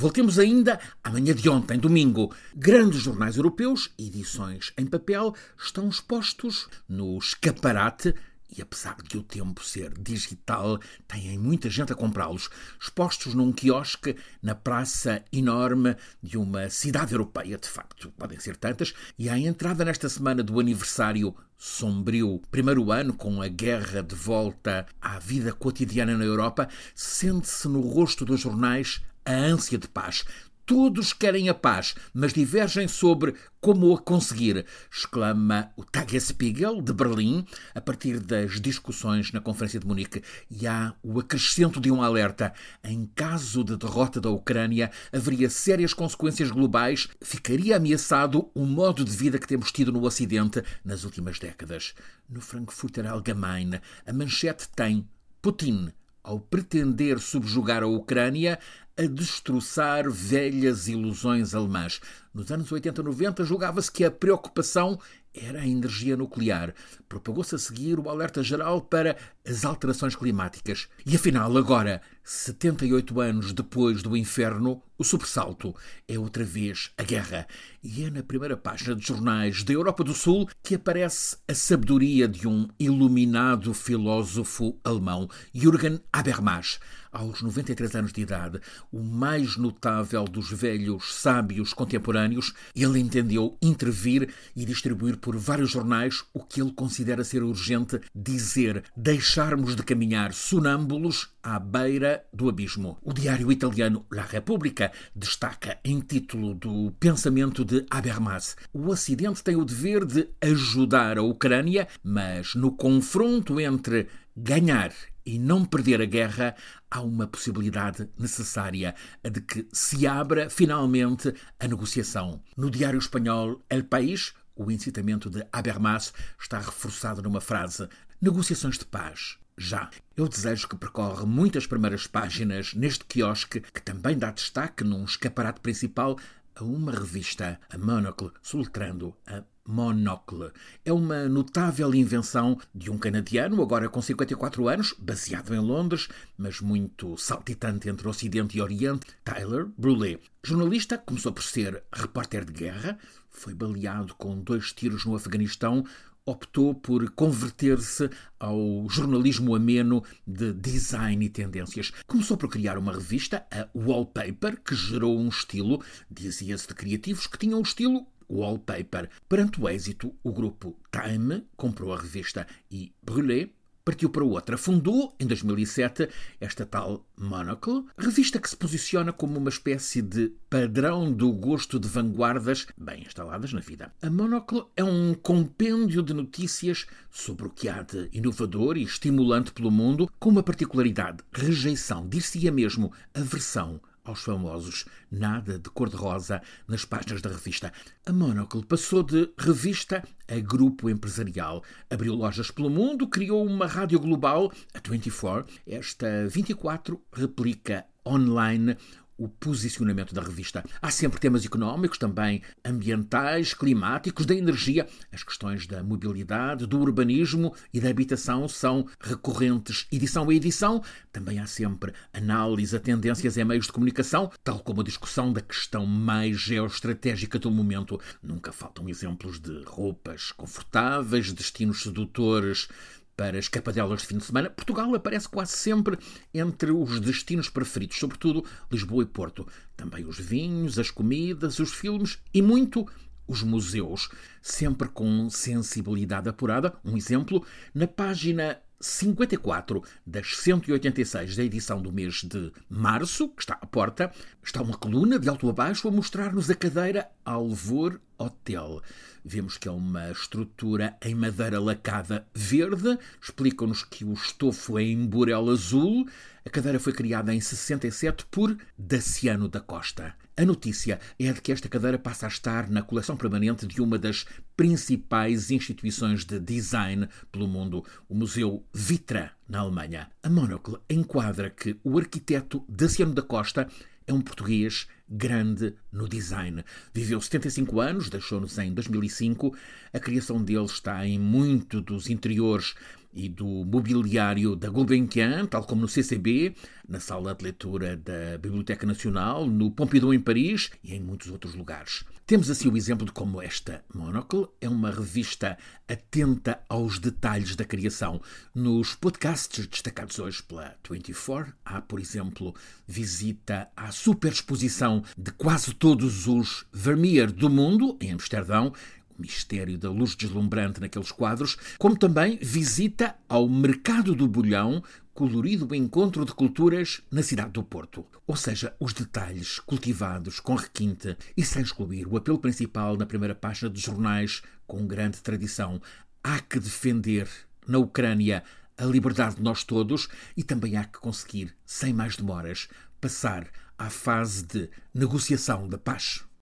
Voltemos ainda à manhã de ontem, domingo. Grandes jornais europeus, edições em papel, estão expostos no escaparate e apesar de o tempo ser digital, têm muita gente a comprá-los, expostos num quiosque na praça enorme de uma cidade europeia, de facto, podem ser tantas, e à entrada nesta semana do aniversário sombrio, primeiro ano com a guerra de volta à vida cotidiana na Europa, sente-se no rosto dos jornais a ânsia de paz. Todos querem a paz, mas divergem sobre como a conseguir, exclama o Tagesspiegel de Berlim, a partir das discussões na Conferência de Munique. E há o acrescento de um alerta. Em caso de derrota da Ucrânia, haveria sérias consequências globais, ficaria ameaçado o modo de vida que temos tido no Ocidente nas últimas décadas. No Frankfurter Allgemeine, a manchete tem Putin ao pretender subjugar a Ucrânia, a destroçar velhas ilusões alemãs. Nos anos 80 e 90 julgava-se que a preocupação era a energia nuclear. Propagou-se a seguir o alerta geral para as alterações climáticas. E afinal, agora, 78 anos depois do inferno, o sobressalto é outra vez a guerra. E é na primeira página de jornais da Europa do Sul que aparece a sabedoria de um iluminado filósofo alemão, Jürgen Habermas. Aos 93 anos de idade, o mais notável dos velhos sábios contemporâneos, ele entendeu intervir e distribuir por vários jornais o que ele considera ser urgente dizer, deixarmos de caminhar sonâmbulos à beira do abismo. O diário italiano La Repubblica destaca em título do pensamento de Habermas: o Ocidente tem o dever de ajudar a Ucrânia, mas no confronto entre ganhar e não perder a guerra, há uma possibilidade necessária, a de que se abra finalmente a negociação. No diário espanhol El País, o incitamento de Habermas está reforçado numa frase: negociações de paz. Já. Eu desejo que percorra muitas primeiras páginas neste quiosque, que também dá destaque num escaparate principal a uma revista, a Monocle, soletrando a Monocle. É uma notável invenção de um canadiano, agora com 54 anos, baseado em Londres, mas muito saltitante entre Ocidente e Oriente, Tyler Brulé. Jornalista, começou por ser repórter de guerra, foi baleado com dois tiros no Afeganistão, optou por converter-se ao jornalismo ameno de design e tendências. Começou por criar uma revista, a Wallpaper, que gerou um estilo, dizia-se de criativos, que tinha um estilo Wallpaper. Perante o êxito, o grupo Time comprou a revista e Brûlé partiu para outra. Fundou, em 2007, esta tal Monocle, revista que se posiciona como uma espécie de padrão do gosto de vanguardas bem instaladas na vida. A Monocle é um compêndio de notícias sobre o que há de inovador e estimulante pelo mundo, com uma particularidade: rejeição, dir-se-ia mesmo, aversão aos famosos nada de cor-de-rosa nas páginas da revista. A Monocle passou de revista a grupo empresarial. Abriu lojas pelo mundo, criou uma rádio global, a 24. Esta 24 replica online o posicionamento da revista. Há sempre temas económicos, também ambientais, climáticos, da energia. As questões da mobilidade, do urbanismo e da habitação são recorrentes edição a edição. Também há sempre análise a tendências em meios de comunicação, tal como a discussão da questão mais geoestratégica do momento. Nunca faltam exemplos de roupas confortáveis, destinos sedutores para escapadelas de fim de semana, Portugal aparece quase sempre entre os destinos preferidos, sobretudo Lisboa e Porto. Também os vinhos, as comidas, os filmes e muito os museus, sempre com sensibilidade apurada. Um exemplo, na página 54 das 186 da edição do mês de março, que está à porta, está uma coluna de alto a baixo a mostrar-nos a cadeira Alvor Hotel. Vemos que é uma estrutura em madeira lacada verde, explicam-nos que o estofo é em burel azul. A cadeira foi criada em 67 por Daciano da Costa. A notícia é de que esta cadeira passa a estar na coleção permanente de uma das principais instituições de design pelo mundo, o Museu Vitra, na Alemanha. A Monocle enquadra que o arquiteto Daciano da Costa é um português grande no design. Viveu 75 anos, deixou-nos em 2005. A criação dele está em muito dos interiores e do mobiliário da Gulbenkian, tal como no CCB, na sala de leitura da Biblioteca Nacional, no Pompidou em Paris e em muitos outros lugares. Temos assim o exemplo de como esta Monocle é uma revista atenta aos detalhes da criação. Nos podcasts destacados hoje pela 24, há, por exemplo, visita à superexposição de quase todos os Vermeer do mundo, em Amsterdão, mistério da luz deslumbrante naqueles quadros, como também visita ao Mercado do Bolhão, colorido encontro de culturas na cidade do Porto. Ou seja, os detalhes cultivados com requinte e sem excluir o apelo principal na primeira página dos jornais com grande tradição. Há que defender na Ucrânia a liberdade de nós todos e também há que conseguir, sem mais demoras, passar à fase de negociação da paz.